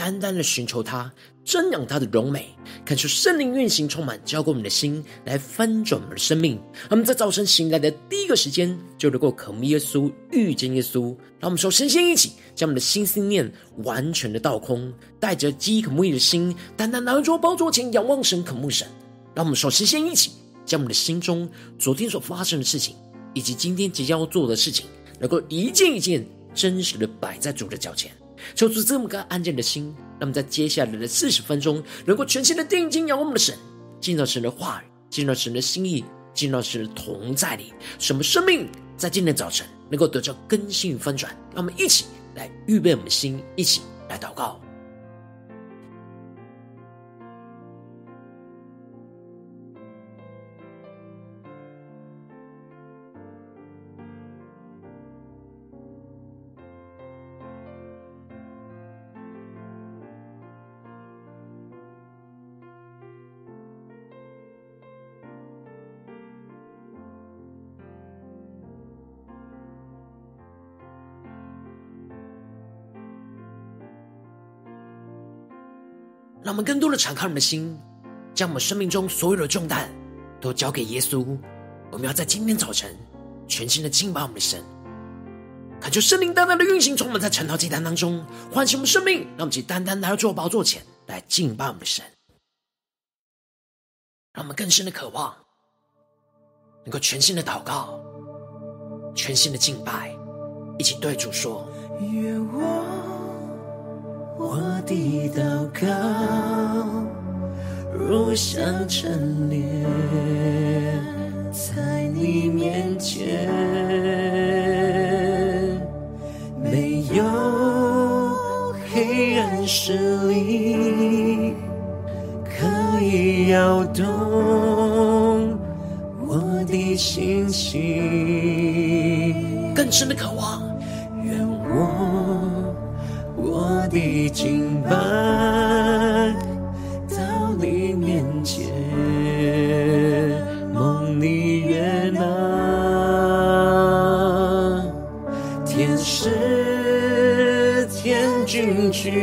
单单的寻求他，瞻仰他的荣美，感受圣灵运行充满，浇灌我们的心，来翻转我们的生命。我们在早晨醒来的第一个时间，就能够渴慕耶稣、遇见耶稣。让我们首先先一起将我们的心思念完全的倒空，带着饥渴慕义的心，单单来到宝座前仰望神、渴慕神。让我们首先先一起将我们的心中昨天所发生的事情，以及今天即将要做的事情，能够一件一件真实的摆在主的脚前。求出这么个安静的心，那么在接下来的四十分钟，能够全心的定睛仰望我们的神，进到神的话语，进到神的心意，进到神的同在里，什么生命在今天早晨能够得到更新与翻转。让我们一起来预备我们的心，一起来祷告。让我们更多的敞开我们的心，将我们生命中所有的重担都交给耶稣。我们要在今天早晨全心的敬拜我们的神，恳求圣灵单单的运行，充满在晨祷祭坛当中，唤醒我们生命。让我们去单单来到主宝座前来敬拜我们的神，让我们更深的渴望，能够全心的祷告，全心的敬拜，一起对主说：愿我。我的祷告，如香陈列在你面前，没有黑暗势力可以摇动我的心。情，更深的渴望，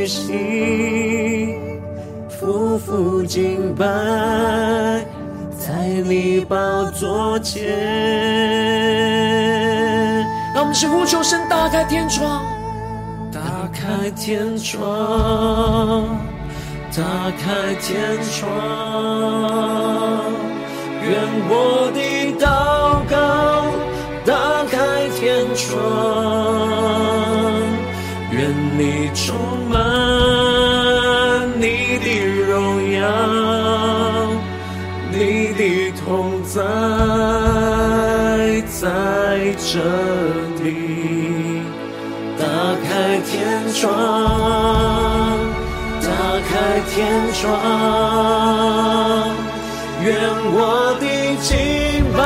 军屈膝，俯伏敬拜在你宝座前。让我们是呼求神，打开天窗。打开天窗，打开天窗，愿我的在这里，打开。天窗，打开天窗，愿我的敬拜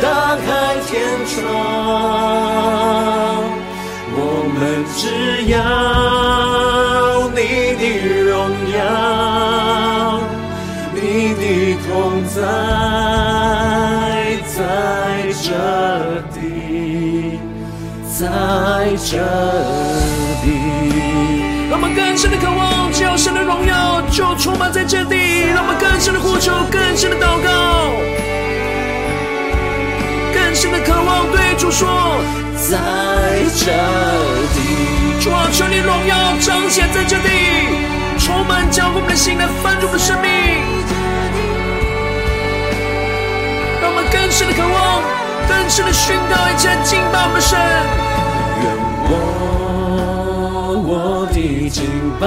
打开天窗，我们只要你的荣耀，你的同在在这地，在这里，让我们。更深的渴望，只有神的荣耀就充满在这地。让我们更深的呼求，更深的祷告，更深的渴望对主说：在这地，主啊，求你荣耀彰显在这地，充满浇灌我们的心来翻转我们的生命。更深的渴望，更深的宣告，一起来敬拜我们的神。愿我。我的敬拜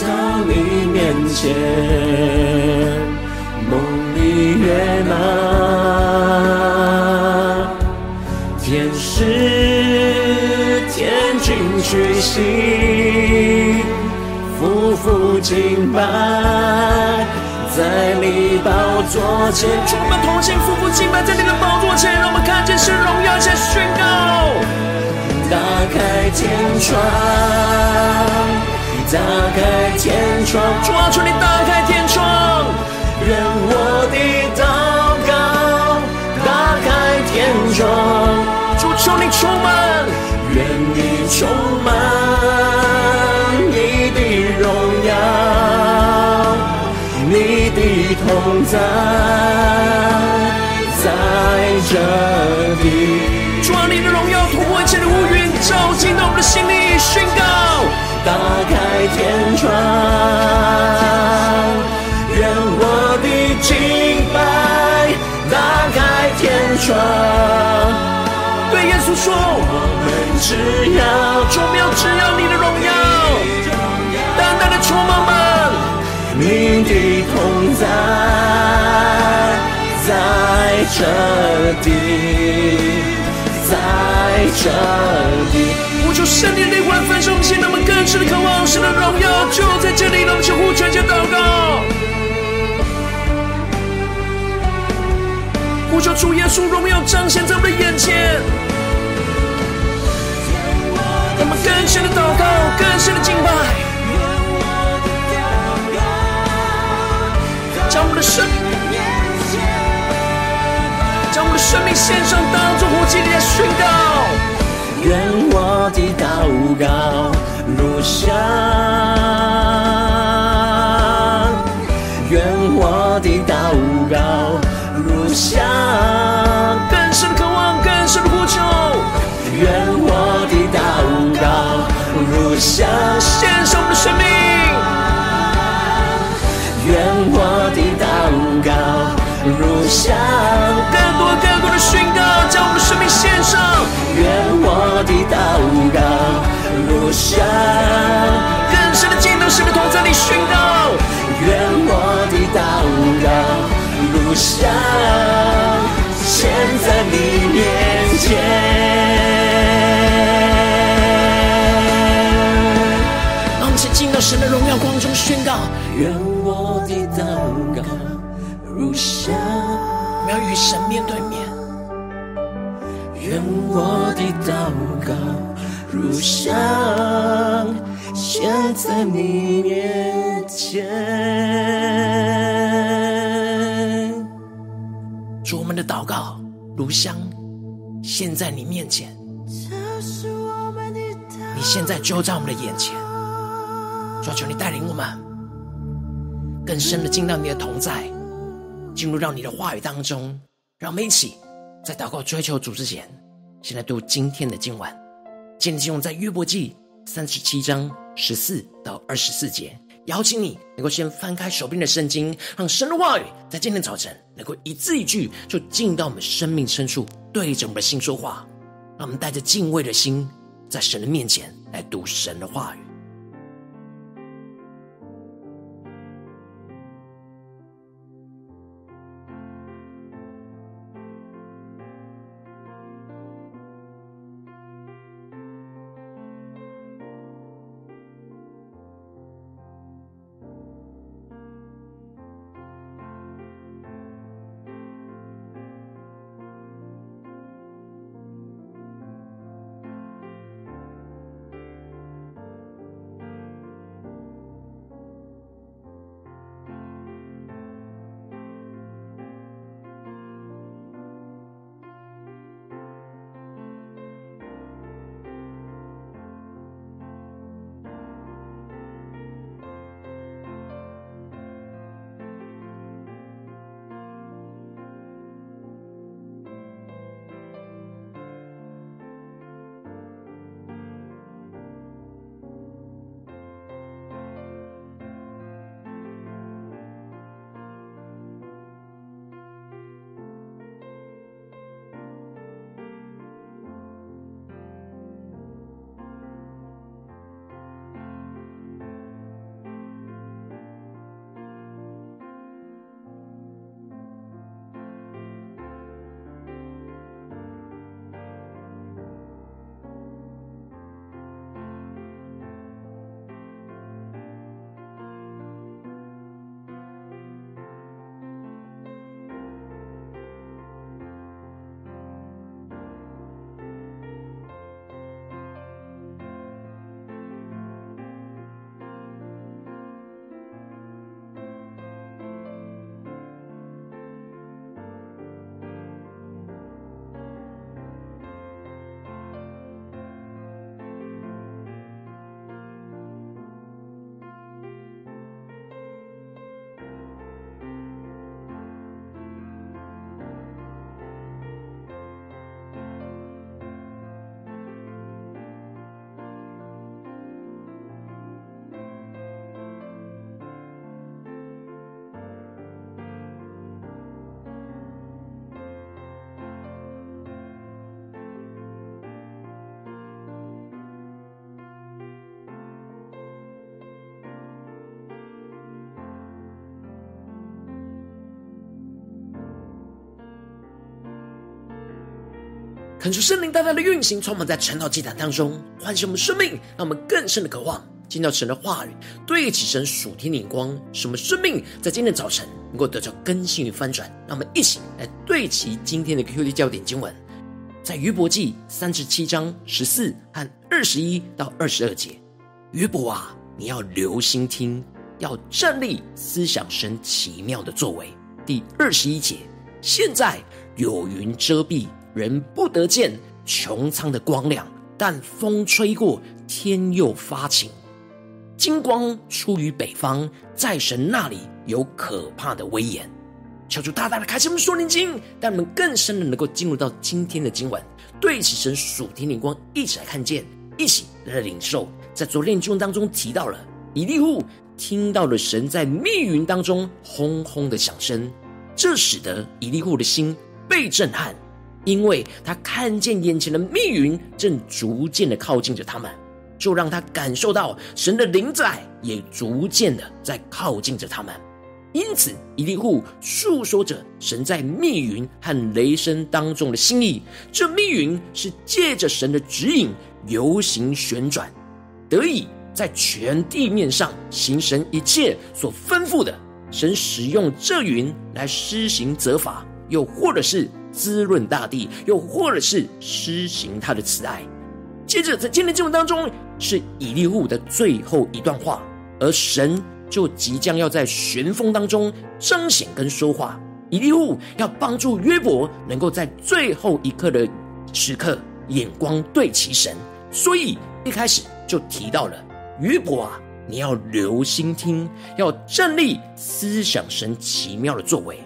到你面前，梦里悦纳，天使天军屈膝，俯伏敬拜在你宝座前。充满同心，夫妇敬拜在你的宝座前，让我们看见神荣耀，且宣告。打开天窗，打开天窗，主啊，求你打开天窗，愿我的祷告打开天窗，主求你充满，愿你充满你的同在在这里。主啊，你的荣耀突破一切的乌云，照进到我们的心里，宣告。打开天窗，愿我的敬拜打开天窗。对耶稣说，我们只要，主要只要你的荣耀，的同在在这里，在这里。呼求圣灵的灵魂焚烧我们心，让我们更深的渴望神的荣耀就在这里。让我们相互全心祷告，呼求主耶稣荣耀彰显在我们的眼前。让我们更深的祷告，更深的敬拜，的生命，将我们的生命献上，当作活祭来宣告。愿我的祷告如香，愿我的祷告如香，更深的渴望，更深的呼求。愿我的祷告如香，献上我的生命。向，更多更多的宣告，将我们的生命献上。愿我的祷告如香，更深的进到神的同在里宣告。愿我的祷告如香，献在你面前。让我们先进到神的荣耀光中宣告。愿我的祷告如香，我们要与神面对面。愿我的祷告如香，献在你面前。主，我们的祷告如香，献在你面前。你现在就在我们的眼前，主，求你带领我们更深的进到你的同在，进入到你的话语当中，让我们一起。在祷告追求主之前，先来读今天的经文。今天经文在约伯记三十七章十四到二十四节。邀请你能够先翻开手边的圣经，让神的话语在今天早晨能够一字一句就进到我们生命深处，对着我们的心说话。让我们带着敬畏的心，在神的面前来读神的话语。恳求圣灵大大的运行，充满在晨祷祭坛当中，唤醒我们生命，让我们更深的渴望见到神的话语，对齐神属天的眼光，使我们生命在今天早晨能够得到更新与翻转。让我们一起来对齐今天的 QD 焦点经文，在约伯记三十七章十四和二十一到二十二节。约伯啊，你要留心听，要站立思想神奇妙的作为。第二十一节，现在有云遮蔽。人不得见穹苍的光亮，但风吹过，天又发晴。金光出于北方，在神那里有可怕的威严。求主大大的开启我们属灵经，让我们更深的能够进入到今天的经文，对此神属天灵光，一起来看见，一起来领受。在昨天经文当中提到了以利户听到了神在密云当中轰轰的响声，这使得以利户的心被震撼。因为他看见眼前的密云正逐渐的靠近着他们，就让他感受到神的灵在也逐渐的在靠近着他们。因此，以利户诉说着神在密云和雷声当中的心意。这密云是借着神的指引游行旋转，得以在全地面上行神一切所吩咐的。神使用这云来施行责罚，又或者是。滋润大地，又或者是施行他的慈爱。接着，在今天经文当中，是以利户的最后一段话，而神就即将要在旋风当中彰显跟说话。以利户要帮助约伯，能够在最后一刻的时刻，眼光对齐神。所以一开始就提到了约伯啊，你要留心听，要站立思想神奇妙的作为。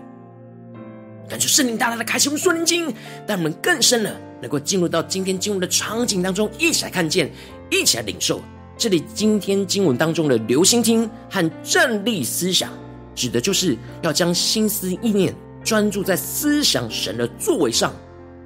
感受圣灵大大的开启我们属灵经，让我们更深的能够进入到今天经文的场景当中，一起来看见，一起来领受。这里今天经文当中的留心听和站立思想，指的就是要将心思意念专注在思想神的作为上。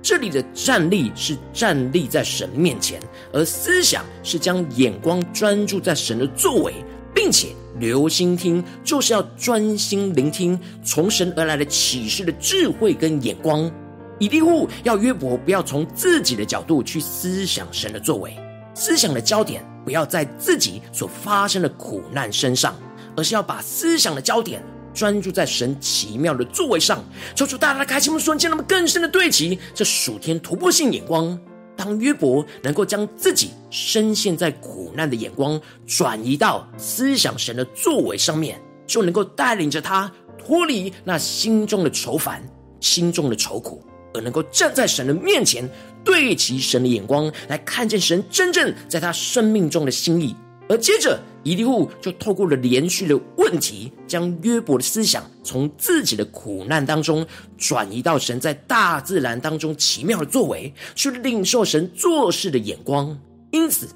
这里的站立是站立在神面前，而思想是将眼光专注在神的作为，并且。留心听，就是要专心聆听从神而来的启示的智慧跟眼光。以利户要约伯不要从自己的角度去思想神的作为，思想的焦点不要在自己所发生的苦难身上，而是要把思想的焦点专注在神奇妙的作为上。求主大大的开启我们瞬间，那么更深的对齐这属天突破性眼光。当约伯能够将自己深陷在苦难的眼光转移到思想神的作为上面，就能够带领着他脱离那心中的愁烦、心中的愁苦，而能够站在神的面前，对齐神的眼光，来看见神真正在他生命中的心意。而接着，以利户就透过了连续的问题，将约伯的思想从自己的苦难当中转移到神在大自然当中奇妙的作为，去领受神做事的眼光。因此，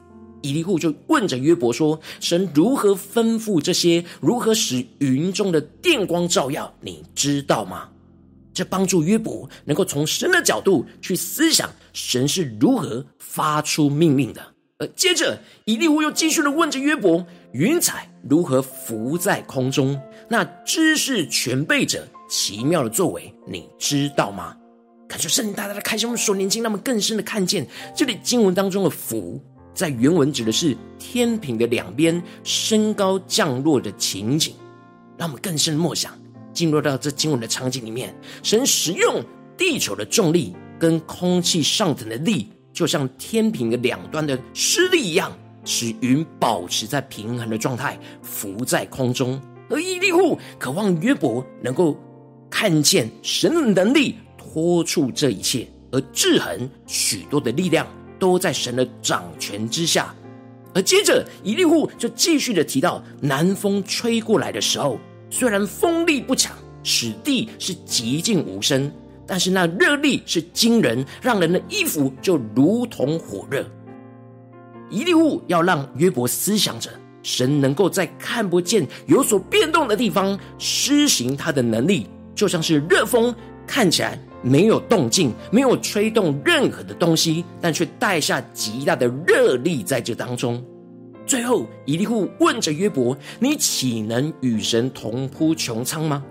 以利户就问着约伯说：“神如何吩咐这些？如何使云中的电光照耀？你知道吗？”这帮助约伯能够从神的角度去思想神是如何发出命令的。而接着，以利户又继续的问着约伯：“云彩如何浮在空中？那知识全备者奇妙的作为，你知道吗？”感谢圣灵大大的开启我们属灵经，让我们更深的看见这里经文当中的“浮”在原文指的是天平的两边升高降落的情景，让我们更深的默想，进入到这经文的场景里面，神使用地球的重力跟空气上腾的力。就像天平的两端的施力一样，使云保持在平衡的状态，浮在空中。而伊利户渴望约伯能够看见神的能力托住这一切，而制衡许多的力量都在神的掌权之下。而接着，伊利户就继续的提到，南风吹过来的时候，虽然风力不强，使地是寂静无声。但是那热力是惊人，让人的衣服就如同火热。以利户要让约伯思想着，神能够在看不见、有所变动的地方施行他的能力，就像是热风看起来没有动静，没有吹动任何的东西，但却带下极大的热力在这当中。最后，以利户问着约伯：“你岂能与神同铺穹苍吗？”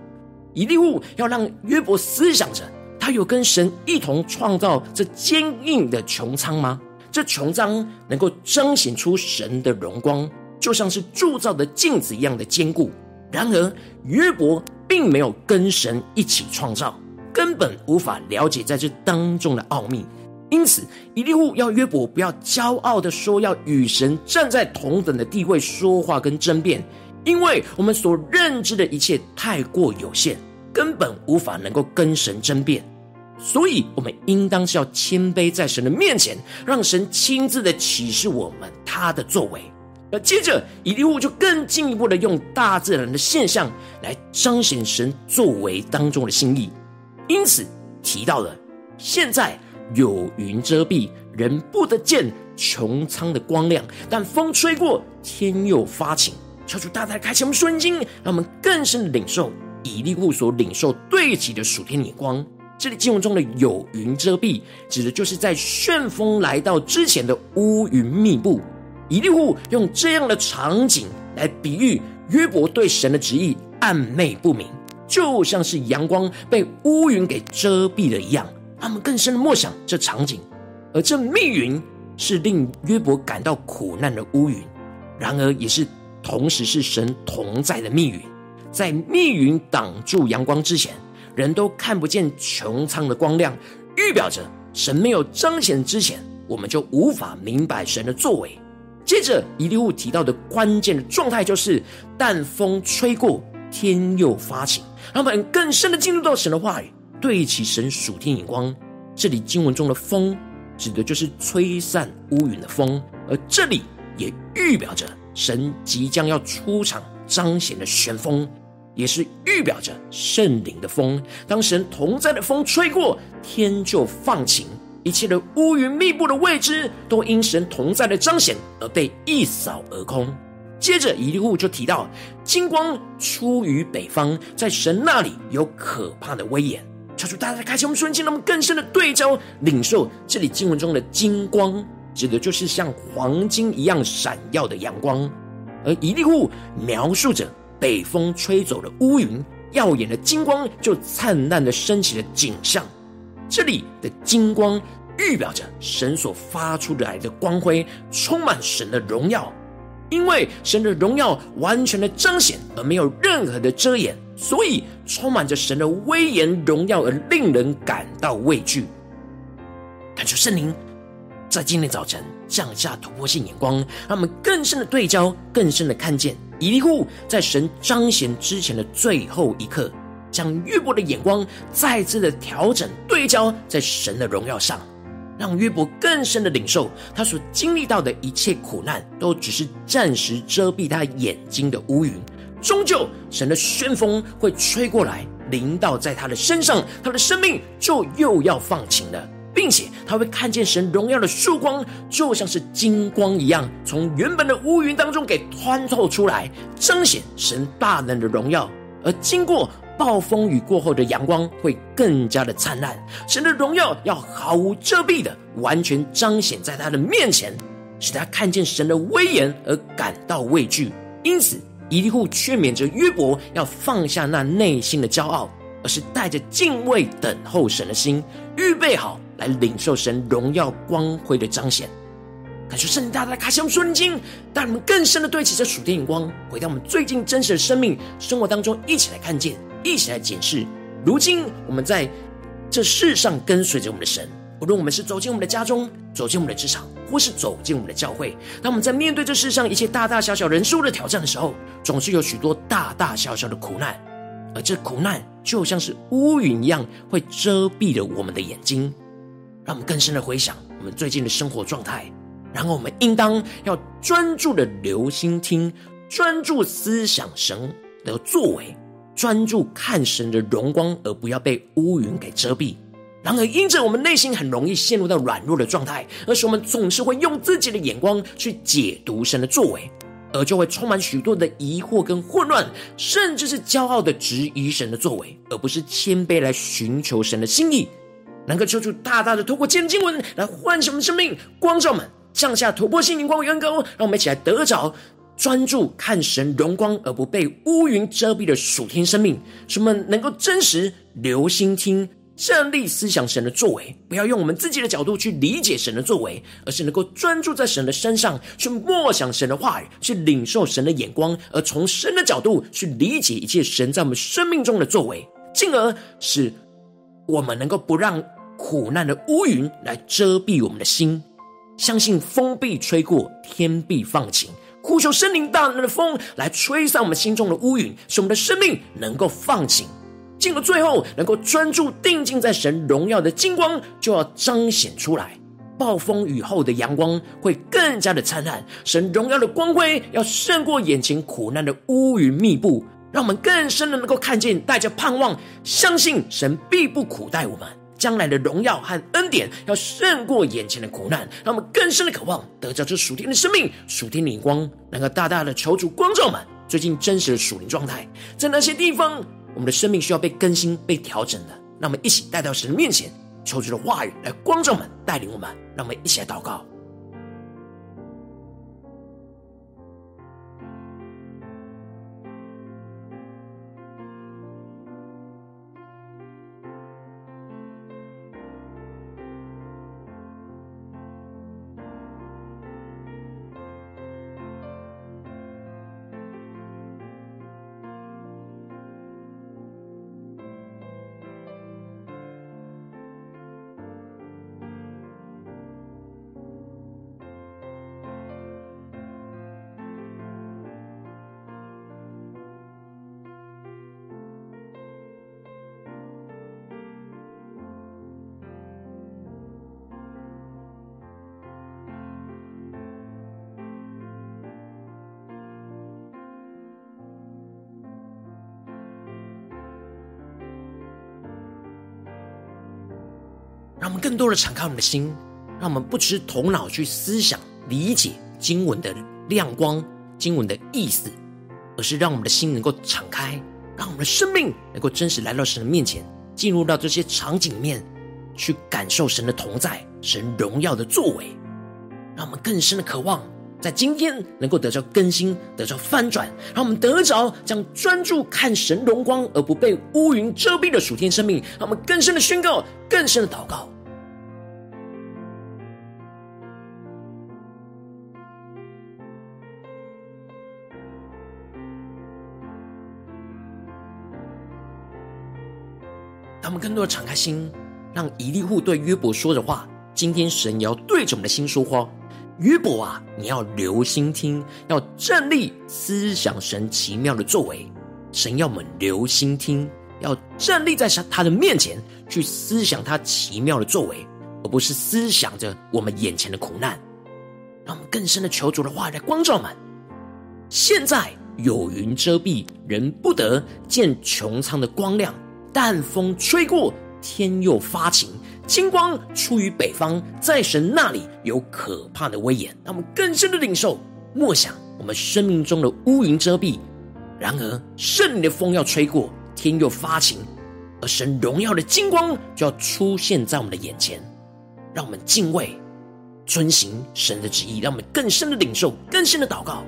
以利户要让约伯思想着。他有跟神一同创造这坚硬的穹苍吗？这穹苍能够彰显出神的荣光，就像是铸造的镜子一样的坚固。然而，约伯并没有跟神一起创造，根本无法了解在这当中的奥秘。因此，以利户要约伯不要骄傲的说要与神站在同等的地位说话跟争辩，因为我们所认知的一切太过有限，根本无法能够跟神争辩。所以，我们应当是要谦卑在神的面前，让神亲自的启示我们他的作为。而接着，以利户就更进一步的用大自然的现象来彰显神作为当中的心意。因此，提到了现在有云遮蔽，人不得见穹苍的光亮，但风吹过，天又发晴。求主大大开启我们顺经，让我们更深的领受以利户所领受对齐的属天眼光。这里经文中的有云遮蔽，指的就是在旋风来到之前的乌云密布。以利户用这样的场景来比喻约伯对神的旨意暧昧不明，就像是阳光被乌云给遮蔽了一样。他们更深的默想这场景，而这密云是令约伯感到苦难的乌云，然而也是同时是神同在的密云。在密云挡住阳光之前，人都看不见穹苍的光亮，预表着神没有彰显之前，我们就无法明白神的作为。接着，一利户提到的关键的状态就是，但风吹过，天又发晴，让我们更深的进入到神的话语，对齐神属天眼光。这里经文中的风，指的就是吹散乌云的风，而这里也预表着神即将要出场彰显的旋风。也是预表着圣灵的风，当神同在的风吹过，天就放晴，一切的乌云密布的位置，都因神同在的彰显而被一扫而空。接着，以利户就提到，金光出于北方，在神那里有可怕的威严。求主大家开启我们瞬间，让我们更深的对焦领受这里经文中的金光，指的就是像黄金一样闪耀的阳光，而以利户描述着。北风吹走了乌云，耀眼的金光就灿烂的升起了景象。这里的金光预表着神所发出来的光辉，充满神的荣耀。因为神的荣耀完全的彰显，而没有任何的遮掩，所以充满着神的威严荣耀，而令人感到畏惧。感谢圣灵在今天早晨降下突破性眼光，让我们更深的对焦，更深的看见。以利户在神彰显之前的最后一刻，将约伯的眼光再次的调整对焦在神的荣耀上，让约伯更深的领受他所经历到的一切苦难，都只是暂时遮蔽他眼睛的乌云，终究神的旋风会吹过来，临到在他的身上，他的生命就又要放晴了。并且他会看见神荣耀的曙光，就像是金光一样，从原本的乌云当中给穿透出来，彰显神大能的荣耀。而经过暴风雨过后的阳光，会更加的灿烂。神的荣耀要毫无遮蔽的，完全彰显在他的面前，使他看见神的威严而感到畏惧。因此，以利户劝勉着约伯要放下那内心的骄傲，而是带着敬畏等候神的心，预备好。来领受神荣耀光辉的彰显，感谢圣灵大大开箱顺经，带我们更深的对齐这属天眼光，回到我们最近真实的生命生活当中，一起来看见，一起来检视。如今我们在这世上跟随着我们的神，无论我们是走进我们的家中，走进我们的职场，或是走进我们的教会，当我们在面对这世上一切大大小小人事物的挑战的时候，总是有许多大大小小的苦难，而这苦难就像是乌云一样，会遮蔽了我们的眼睛。让我们更深的回想我们最近的生活状态，然后我们应当要专注的留心听，专注思想神的作为，专注看神的荣光，而不要被乌云给遮蔽。然而，因着我们内心很容易陷入到软弱的状态，而是我们总是会用自己的眼光去解读神的作为，而就会充满许多的疑惑跟混乱，甚至是骄傲的质疑神的作为，而不是谦卑来寻求神的心意。能够求主大大的透过今经文来唤醒我们生命，光照们降下突破性灵光与恩膏，让我们一起来得着专注看神荣光而不被乌云遮蔽的属天生命，使我们能够真实留心听，站立思想神的作为，不要用我们自己的角度去理解神的作为，而是能够专注在神的身上，去默想神的话语，去领受神的眼光，而从神的角度去理解一切神在我们生命中的作为，进而使我们能够不让苦难的乌云来遮蔽我们的心，相信风必吹过，天必放晴。呼求圣灵大能的风来吹散我们心中的乌云，使我们的生命能够放晴。进了最后，能够专注定睛在神荣耀的金光，就要彰显出来。暴风雨后的阳光会更加的灿烂，神荣耀的光辉要胜过眼前苦难的乌云密布，让我们更深的能够看见，带着盼望，相信神必不苦待我们。将来的荣耀和恩典要胜过眼前的苦难，让我们更深的渴望得着这属天的生命、属天的光，能够大大的求主光照们最近真实的属灵状态，在那些地方，我们的生命需要被更新、被调整的。让我们一起带到神的面前，求主的话语来光照们、带领我们，让我们一起来祷告。让我们更多的敞开我们的心，让我们不只是头脑去思想、理解经文的亮光、经文的意思，而是让我们的心能够敞开，让我们的生命能够真实来到神的面前，进入到这些场景里面，去感受神的同在、神荣耀的作为，让我们更深的渴望，在今天能够得着更新、得着翻转，让我们得着将专注看神荣光而不被乌云遮蔽的属天生命，让我们更深的宣告、更深的祷告。让我们更多的敞开心，让以利户对约伯说的话，今天神也要对着我们的心说话。约伯啊，你要留心听，要站立思想神奇妙的作为。神要我们留心听，要站立在神他的面前去思想他奇妙的作为，而不是思想着我们眼前的苦难。让我们更深的求主的话来光照们。现在有云遮蔽，人不得见穹苍的光亮，但风吹过，天又发晴。金光出于北方，在神那里有可怕的威严，让我们更深的领受。默想我们生命中的乌云遮蔽，然而圣灵的风要吹过，天又发晴，而神荣耀的金光就要出现在我们的眼前，让我们敬畏、遵行神的旨意，让我们更深的领受，更深的祷告。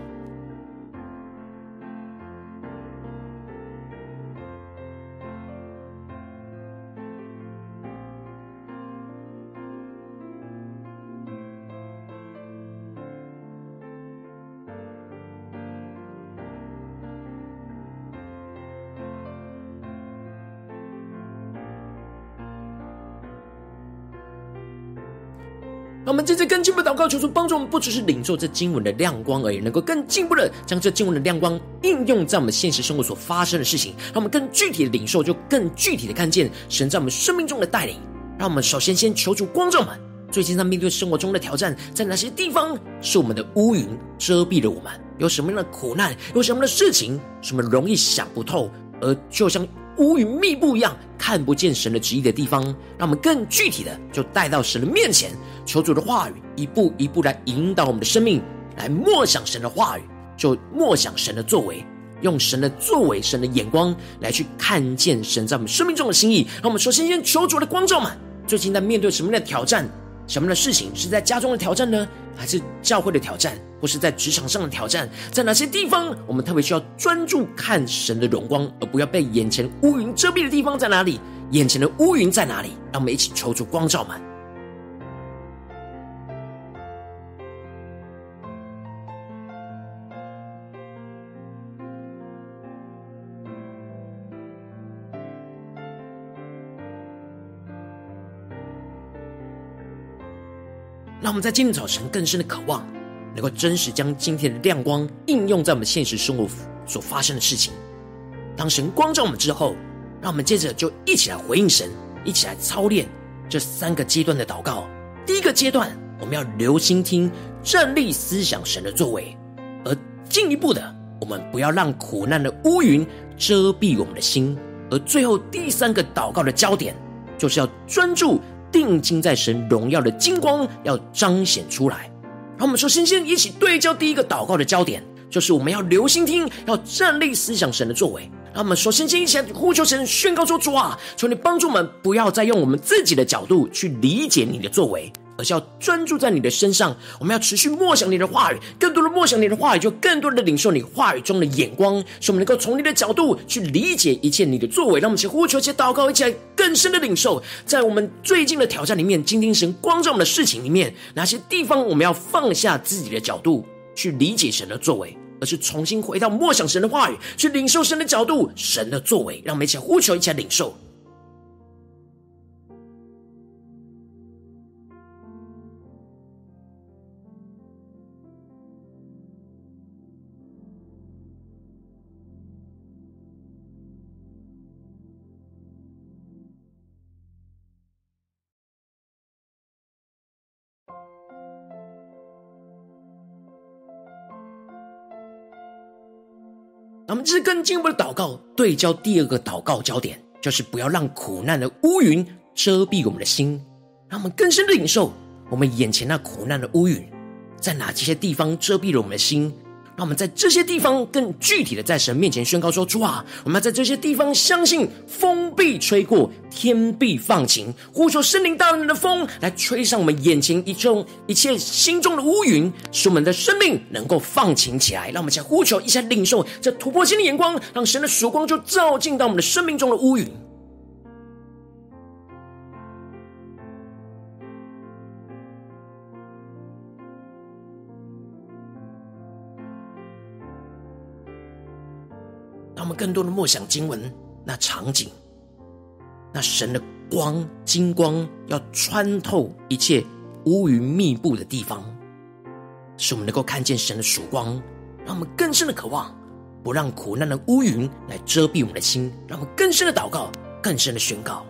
们接着更进一步祷告，求主帮助我们，不只是领受这经文的亮光而已，能够更进一步的将这经文的亮光应用在我们现实生活所发生的事情，让我们更具体的领受，就更具体的看见神在我们生命中的带领。让我们首先先求主光照我们，最近在面对生活中的挑战，在哪些地方是我们的乌云遮蔽了我们？有什么样的苦难？有什么样的事情？什么容易想不透？而就像乌云密布一样，看不见神的旨意的地方，让我们更具体的就带到神的面前，求主的话语一步一步来引导我们的生命，来默想神的话语，就默想神的作为，用神的作为、神的眼光来去看见神在我们生命中的心意。让我们首先先求主的光照们，最近在面对什么样的挑战？什么样的事情是在家中的挑战呢？还是教会的挑战，或是在职场上的挑战？在哪些地方我们特别需要专注看神的荣光，而不要被眼前乌云遮蔽的地方在哪里？眼前的乌云在哪里？让我们一起求主光照们。让我们在今天早晨更深的渴望，能够真实将今天的亮光应用在我们现实生活所发生的事情。当神光照我们之后，让我们接着就一起来回应神，一起来操练这三个阶段的祷告。第一个阶段，我们要留心听，站立思想神的作为；而进一步的，我们不要让苦难的乌云遮蔽我们的心；而最后第三个祷告的焦点，就是要专注。定睛在神荣耀的金光要彰显出来，让我们说，先先一起对焦第一个祷告的焦点，就是我们要留心听，要站立思想神的作为。让我们说，先先一起呼求神，宣告说：主啊，求你帮助我们，不要再用我们自己的角度去理解你的作为。而是要专注在你的身上，我们要持续默想你的话语，更多的默想你的话语，就更多的领受你话语中的眼光，使我们能够从你的角度去理解一切你的作为。让我们一起呼求，一起祷告，一起来更深的领受，在我们最近的挑战里面，今天神光照我们的事情里面，哪些地方我们要放下自己的角度去理解神的作为，而是重新回到默想神的话语，去领受神的角度、神的作为。让我们一起呼求，一起来领受。们这更进一步的祷告，对焦第二个祷告焦点，就是不要让苦难的乌云遮蔽我们的心，让我们更深的领受我们眼前那苦难的乌云，在哪这些地方遮蔽了我们的心。让我们在这些地方更具体的在神面前宣告说：主啊，我们要在这些地方相信风必吹过，天必放晴，呼求圣灵大能的风来吹上我们眼前一众一切心中的乌云，使我们的生命能够放晴起来。让我们先呼求，一下领受这突破性的眼光，让神的曙光就照进到我们的生命中的乌云。更多的默想经文，那场景，那神的光、金光要穿透一切乌云密布的地方，使我们能够看见神的曙光，让我们更深的渴望，不让苦难的乌云来遮蔽我们的心，让我们更深的祷告，更深的宣告。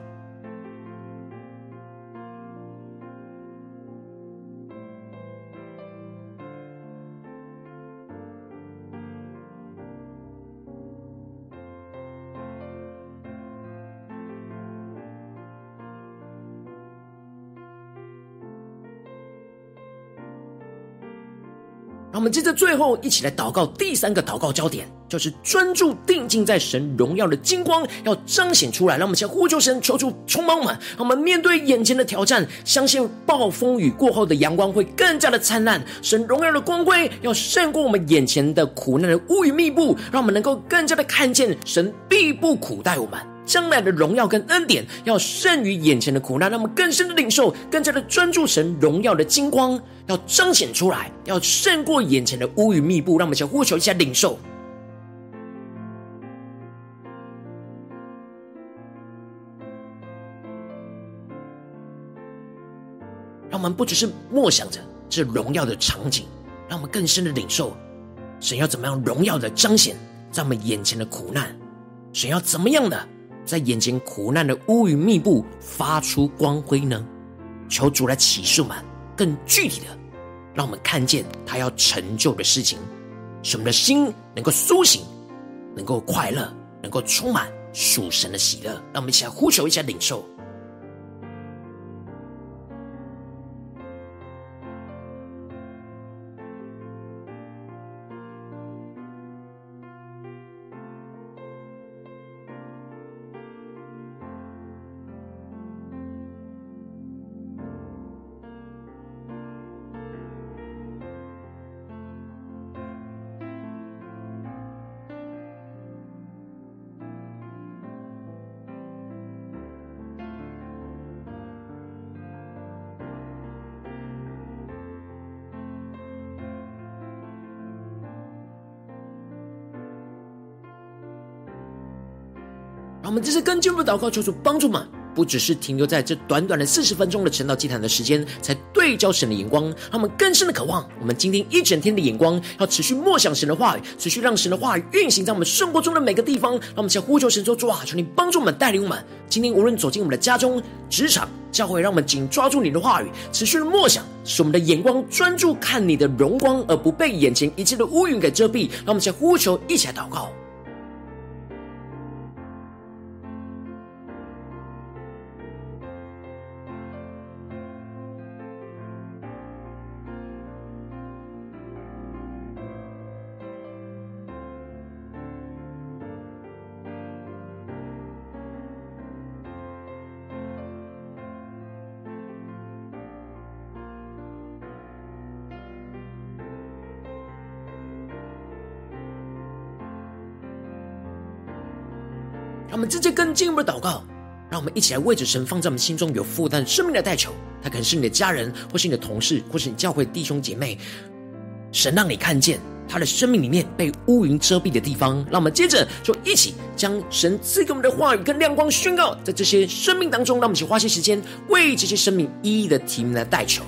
我们接着最后一起来祷告，第三个祷告焦点就是专注定睛在神荣耀的金光要彰显出来。让我们先呼求神，求主充满我们，让我们面对眼前的挑战，相信暴风雨过后的阳光会更加的灿烂。神荣耀的光辉要胜过我们眼前的苦难的乌云密布，让我们能够更加的看见神必不苦待我们。将来的荣耀跟恩典要胜于眼前的苦难，让我们更深的领受，更加的专注神荣耀的金光要彰显出来，要胜过眼前的乌云密布。让我们先呼求一下领受，让我们不只是默想着这荣耀的场景，让我们更深的领受神要怎么样荣耀的彰显在我们眼前的苦难，神要怎么样的。在眼前苦难的乌云密布，发出光辉呢？求主来启示我们更具体的，让我们看见他要成就的事情，使我们的心能够苏醒，能够快乐，能够充满属神的喜乐。让我们一起来呼求一下领受。我们这次更进一步祷告，求主帮助们。不只是停留在这短短的四十分钟的晨祷祭坛的时间，才对焦神的眼光，让我们更深的渴望。我们今天一整天的眼光，要持续默想神的话语，持续让神的话语运行在我们生活中的每个地方。让我们先呼求神说：主啊，求你帮助我们，带领我们。今天无论走进我们的家中、职场、教会，让我们紧抓住你的话语，持续的默想，使我们的眼光专注看你的荣光，而不被眼前一切的乌云给遮蔽。让我们先呼求，一起来祷告。直接更进一步的祷告，让我们一起来为着神放在我们心中有负担生命的代求，他可能是你的家人，或是你的同事，或是你教会弟兄姐妹。神让你看见他的生命里面被乌云遮蔽的地方，让我们接着就一起将神赐给我们的话语跟亮光宣告在这些生命当中。让我们一起花些时间为这些生命一一的提名来代求。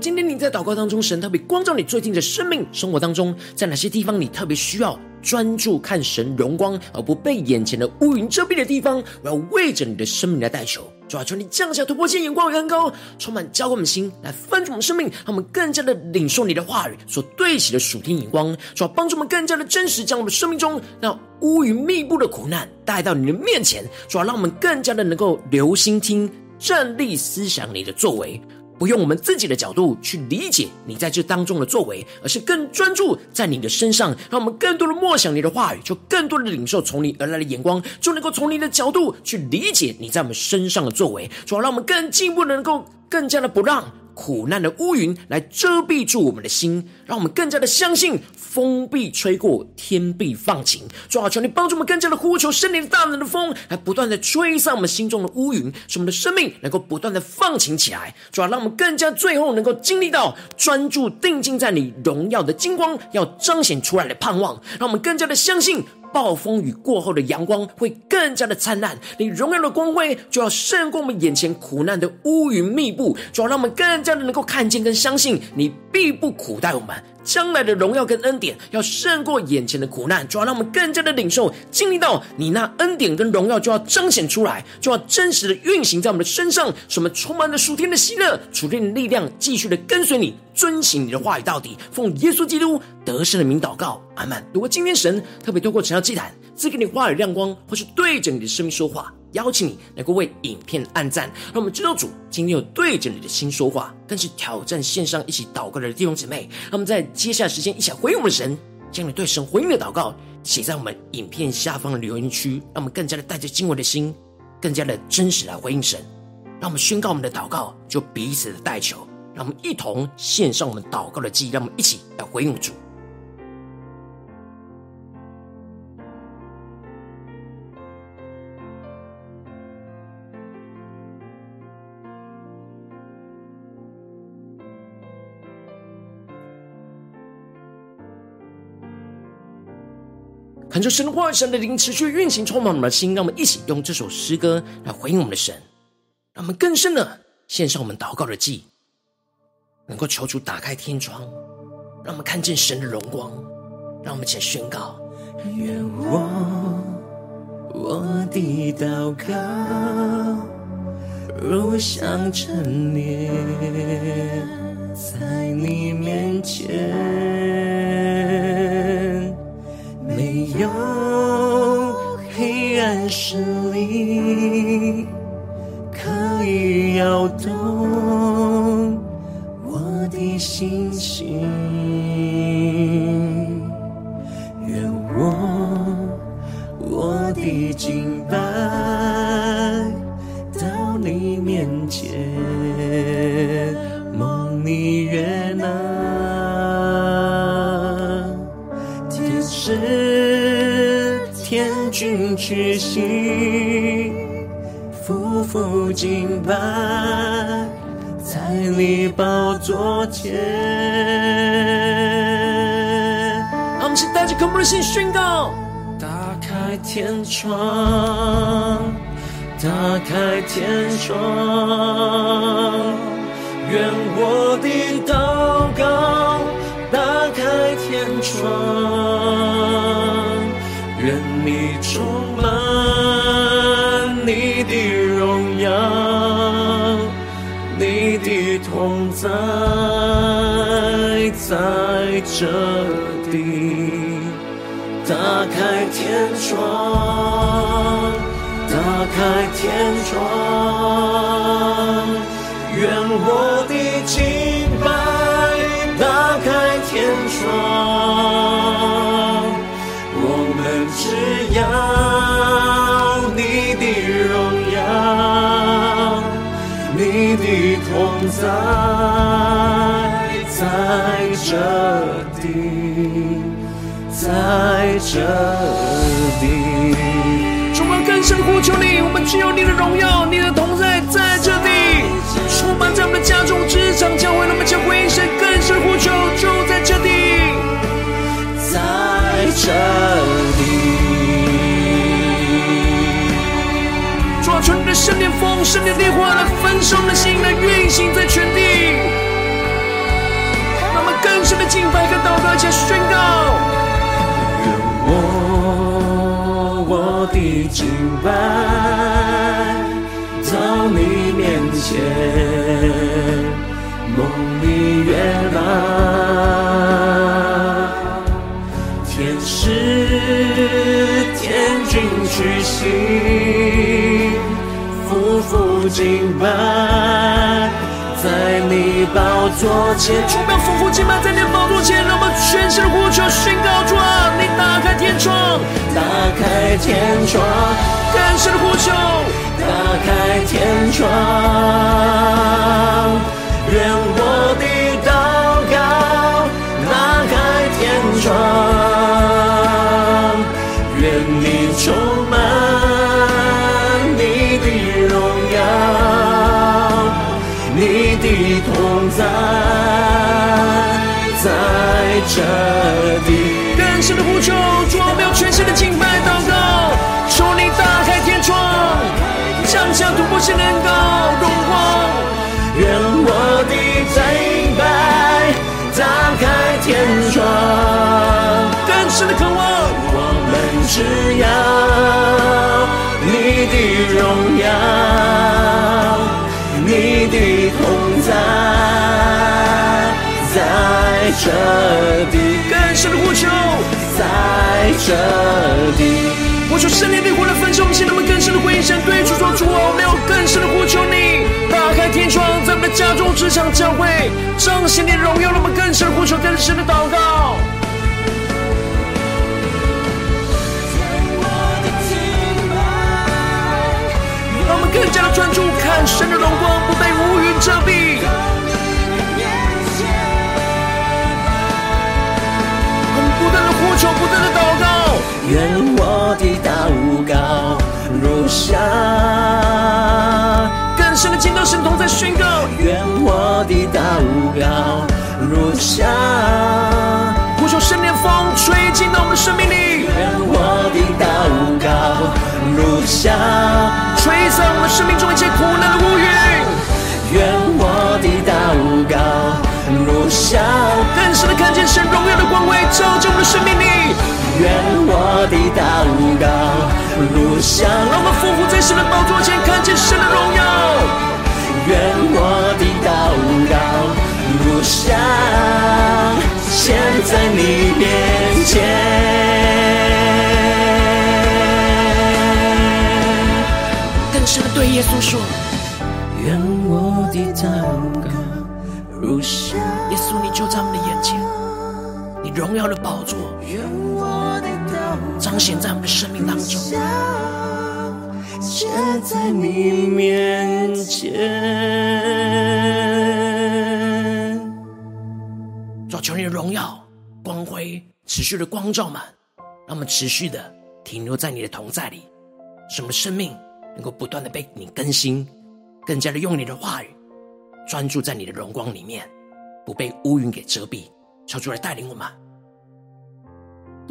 今天你在祷告当中，神特别光照你最近的生命生活当中，在哪些地方你特别需要专注看神荣光，而不被眼前的乌云遮蔽的地方，我要为着你的生命来代求。主啊，求你降下突破性眼光与恩膏，充满教灌我们心，来翻转我们生命，让我们更加的领受你的话语所对齐的属天眼光。主啊，帮助我们更加的真实，将我们生命中那乌云密布的苦难带到你的面前。主啊，让我们更加的能够留心听，站立思想你的作为。不用我们自己的角度去理解你在这当中的作为，而是更专注在你的身上，让我们更多的默想你的话语，就更多的领受从你而来的眼光，就能够从你的角度去理解你在我们身上的作为，主要让我们更进一步的能够更加的不让。苦难的乌云来遮蔽住我们的心，让我们更加的相信风必吹过，天必放晴。主啊，求你帮助我们更加的呼求圣灵的大能的风，来不断的吹散我们心中的乌云，使我们的生命能够不断的放晴起来。主啊，让我们更加最后能够经历到专注定睛在你荣耀的金光要彰显出来的盼望，让我们更加的相信。暴风雨过后的阳光会更加的灿烂，你荣耀的光辉就要胜过我们眼前苦难的乌云密布，就要让我们更加的能够看见跟相信，你必不苦待我们。将来的荣耀跟恩典要胜过眼前的苦难，就要让我们更加的领受，经历到你那恩典跟荣耀就要彰显出来，就要真实的运行在我们的身上，使我们充满了属天的喜乐、属天的力量，继续的跟随你，遵行你的话语到底。奉耶稣基督得胜的名祷告，阿门。如果今天神特别透过神要祭坛赐给你话语亮光，或是对着你的生命说话。邀请你能够为影片按赞，让我们知道主今天有对着你的心说话，更是挑战线上一起祷告的弟兄姊妹。让我们在接下来时间一起来回应我们的神，将你对神回应的祷告写在我们影片下方的留言区，让我们更加的带着敬畏的心，更加的真实来回应神。让我们宣告我们的祷告，就彼此的代求，让我们一同献上我们祷告的祭，让我们一起来回应主。恳求神的话、神的灵持续运行，充满我们的心。让我们一起用这首诗歌来回应我们的神，让我们更深的献上我们祷告的祭，能够求主打开天窗，让我们看见神的荣光。让我们一起宣告：愿我我的祷告如香陈列在你面前，没有黑暗势力可以摇动我的心。屈膝，俯伏敬拜，在你宝座前。让我们先带着渴慕的心宣告：打开天窗。打开天窗，愿我的祷告打开天窗，愿你充满你的荣耀，你的同在在这里，打开天窗。打开天窗，愿我的敬拜打开天窗，我们只要你的荣耀，你的同在在这里，在这里。更深呼求你，我们只有你的荣耀，你的同在的圣灵风、圣灵烈火来焚烧我们的心，来运行在全地，让我们更深的敬拜跟祷告，一起宣告。愿我我的敬拜到你面前，蒙你悦纳，天使天军屈膝，俯伏敬拜。在你宝座前，主要俯伏敬拜在你宝座前，让我们全心的呼求宣告主啊，你打开天窗，打开天窗，更深的呼求，打开天窗，在在这里，更深的呼求，主啊，我们要全新的敬拜祷告，求你打开天窗，降下突破性的恩膏荣光，愿我的敬拜打开天窗，更深的渴望，我们只要你的荣耀。这里，更深的呼求，在这里。我说圣灵烈火来焚烧我们心，让我们更深的回应神，对主说主啊，我们要更深的呼求你，打开天窗，在我们的家中、职场、教会，彰显你的荣耀，让我们更深的呼求，更深的祷告。让我们更加的专注看神的荣光，不被乌云遮蔽。愿我的祷告如下，更深的进到神同在宣告。愿我的祷告如下，呼求圣灵风吹进到我们的生命里。愿我的祷告如下。吹散我们生命中一切苦难的乌云，愿我的祷告如下，更深的看见神荣耀的光辉照进我们的生命里。愿我的祷告如像，让我们复活在神的宝座前，看见神的荣耀。愿我的祷告如像，现在你面前。更深的对耶稣说，愿我的祷告如像。耶稣，你就在我们的眼前，你荣耀的宝座。彰显在我们的生命当中。献在你面前。主，求你的荣耀光辉持续的光照满，让我们持续的停留在你的同在里，使我们的生命能够不断的被你更新，更加的用你的话语专注在你的荣光里面，不被乌云给遮蔽。求主来带领我们。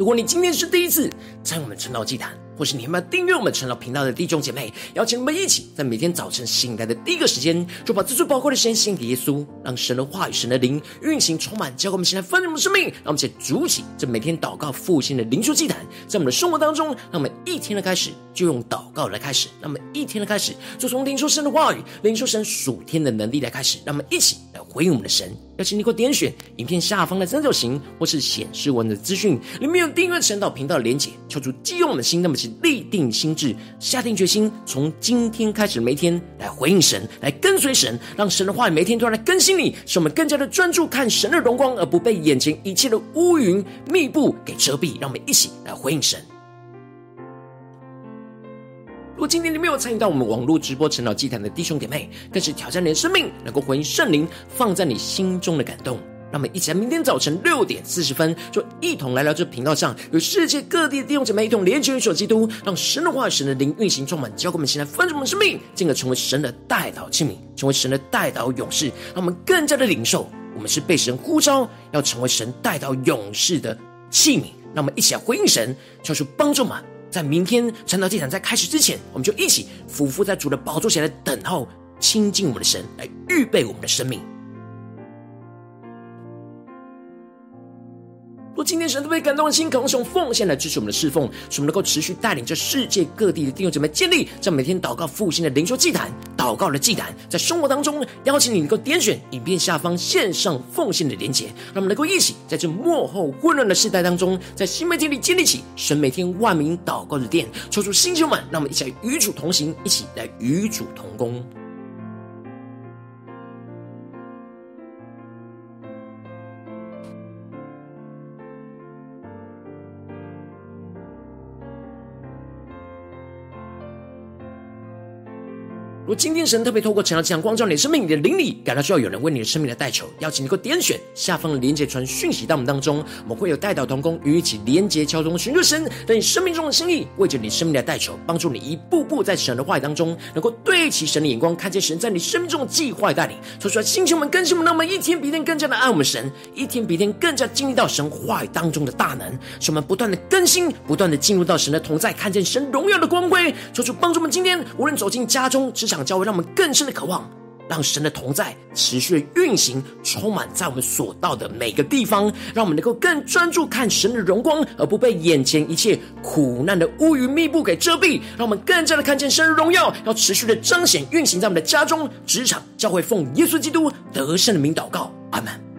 如果你今天是第一次在我们晨祷祭坛，或是你们要订阅我们晨祷频道的弟兄姐妹，邀请你们一起在每天早晨醒来的第一个时间，就把这最宝贵的时间献给耶稣，让神的话语、神的灵运行充满，教给我们现在丰盛的生命。让我们一起筑起这每天祷告复兴的灵修祭坛，在我们的生活当中，让我们一天的开始就用祷告来开始，让我们一天的开始就从领受神的话语、领受神属天的能力来开始，让我们一起来回应我们的神。邀请你给我点选影片下方的三角形，或是显示文的资讯，里面有订阅神道频道的连结。求主激动我们的心，那么请立定心志，下定决心，从今天开始每一天来回应神，来跟随神，让神的话语每天都要来更新你，使我们更加的专注看神的荣光，而不被眼前一切的乌云密布给遮蔽。让我们一起来回应神。如果今天你没有参与到我们网络直播晨祷祭坛的弟兄姐妹，更是挑战你的生命，能够回应圣灵放在你心中的感动。让我们一起来明天早晨六点四十分，就一同来到这频道上，与世界各地的弟兄姐妹一同连接、元首基督，让神的话、神的灵运行充满，教给我们现在丰盛的生命，进而成为神的代祷器皿，成为神的代祷勇士。让我们更加的领受，我们是被神呼召要成为神代祷勇士的器皿。让我们一起来回应神，求主帮助们。在明天晨祷祭坛在开始之前，我们就一起俯伏在主的宝座前来等候亲近我们的神，来预备我们的生命。若今天神都被感动的心，渴望用奉献来支持我们的侍奉，使我们能够持续带领着世界各地的弟兄姐妹建立在每天祷告复兴的灵修祭坛、祷告的祭坛，在生活当中邀请你能够点选影片下方线上奉献的连结，让我们能够一起在这幕后混乱的世代当中，在新媒体里建立起神每天万名祷告的殿，抽出星球们，让我们一起来与主同行，一起来与主同工。如今天神特别透过晨祷祭坛光照你生命，你的灵里感到需要有人为你的生命来代求，邀请你给我点选下方的连接传讯息到我们当中，我们会有代祷同工与一起连接交通，寻求神在你生命中的心意，为着你生命的代求，帮助你一步步在神的话语当中，能够对齐神的眼光，看见神在你生命中的计划带领。说出来，星球们、更新们，让我们一天比一天更加的爱我们神，一天比一天更加经历到神话语当中的大能，使我们不断的更新，不断的进入到神的同在，看见神荣耀的光辉。说出帮助我们今天无论走进家中、职场。教会让我们更深的渴望，让神的同在持续的运行，充满在我们所到的每个地方，让我们能够更专注看神的荣光，而不被眼前一切苦难的乌云密布给遮蔽。让我们更加的看见神的荣耀，要持续的彰显运行在我们的家中、职场、教会，奉耶稣基督得胜的名祷告。阿门